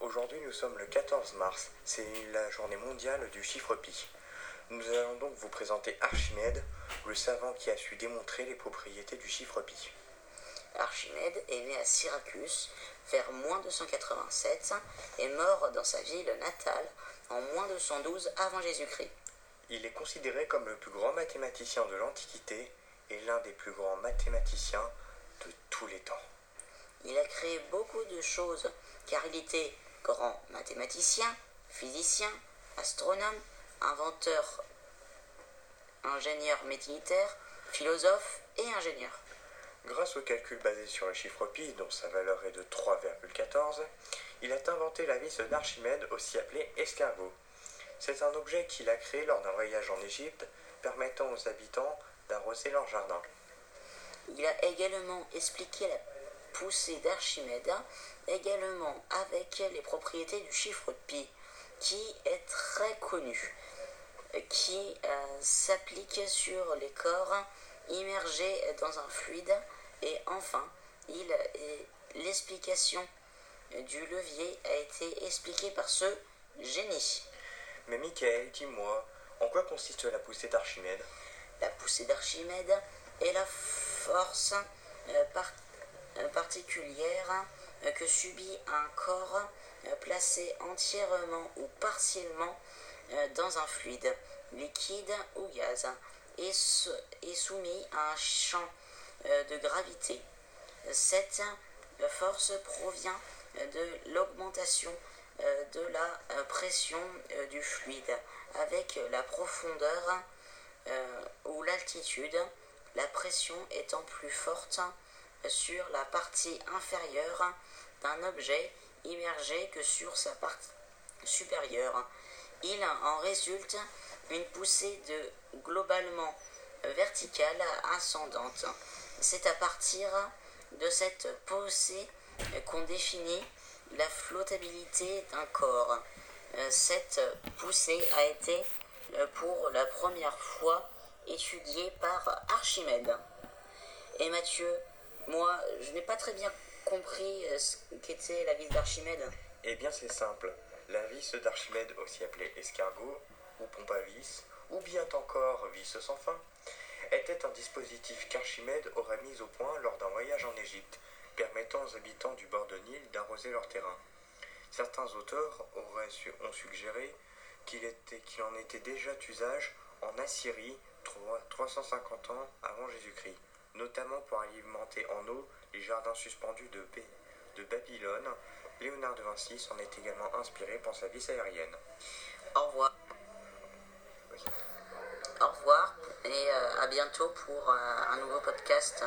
Aujourd'hui, nous sommes le 14 mars, c'est la journée mondiale du chiffre pi. Nous allons donc vous présenter Archimède, le savant qui a su démontrer les propriétés du chiffre pi. Archimède est né à Syracuse vers moins 287 et mort dans sa ville natale en moins 212 avant Jésus-Christ. Il est considéré comme le plus grand mathématicien de l'Antiquité et l'un des plus grands mathématiciens de tous les temps. Il a créé beaucoup de choses car il était grand mathématicien, physicien, astronome, inventeur, ingénieur militaire, philosophe et ingénieur. Grâce au calcul basé sur le chiffre pi, dont sa valeur est de 3,14, il a inventé la vis d'Archimède, aussi appelée escargot. C'est un objet qu'il a créé lors d'un voyage en Égypte, permettant aux habitants d'arroser leur jardin. Il a également expliqué la poussée d'Archimède, également avec les propriétés du chiffre pi, qui est très connu, qui euh, s'applique sur les corps immergés dans un fluide, et enfin, il, l'explication du levier a été expliquée par ce génie. Mais Michael, dis-moi, en quoi consiste la poussée d'Archimède? La poussée d'Archimède est la force euh, euh, particulière euh, que subit un corps placé entièrement ou partiellement dans un fluide, liquide ou gaz, et, soumis à un champ de gravité. Cette force provient de l'augmentation de la pression du fluide avec la profondeur ou l'altitude la pression étant plus forte sur la partie inférieure d'un objet immergé que sur sa partie supérieure. Il en résulte une poussée de globalement verticale ascendante. C'est à partir de cette poussée qu'on définit la flottabilité d'un corps. Cette poussée a été pour la première fois étudié par Archimède. Et Mathieu, moi, je n'ai pas très bien compris euh, ce qu'était la vis d'Archimède. Eh bien, c'est simple. La vis d'Archimède, aussi appelée escargot, ou pompe à vis, ou bien encore vis sans fin, était un dispositif qu'Archimède aurait mis au point lors d'un voyage en Égypte, permettant aux habitants du bord de Nil d'arroser leur terrain. Certains auteurs auraient ont suggéré qu'il en était déjà usage en Assyrie 350 ans avant Jésus-Christ, notamment pour alimenter en eau les jardins suspendus de, de Babylone. Léonard de Vinci s'en est également inspiré pour sa vie aérienne. Au revoir. Au revoir et euh, à bientôt pour euh, un nouveau podcast.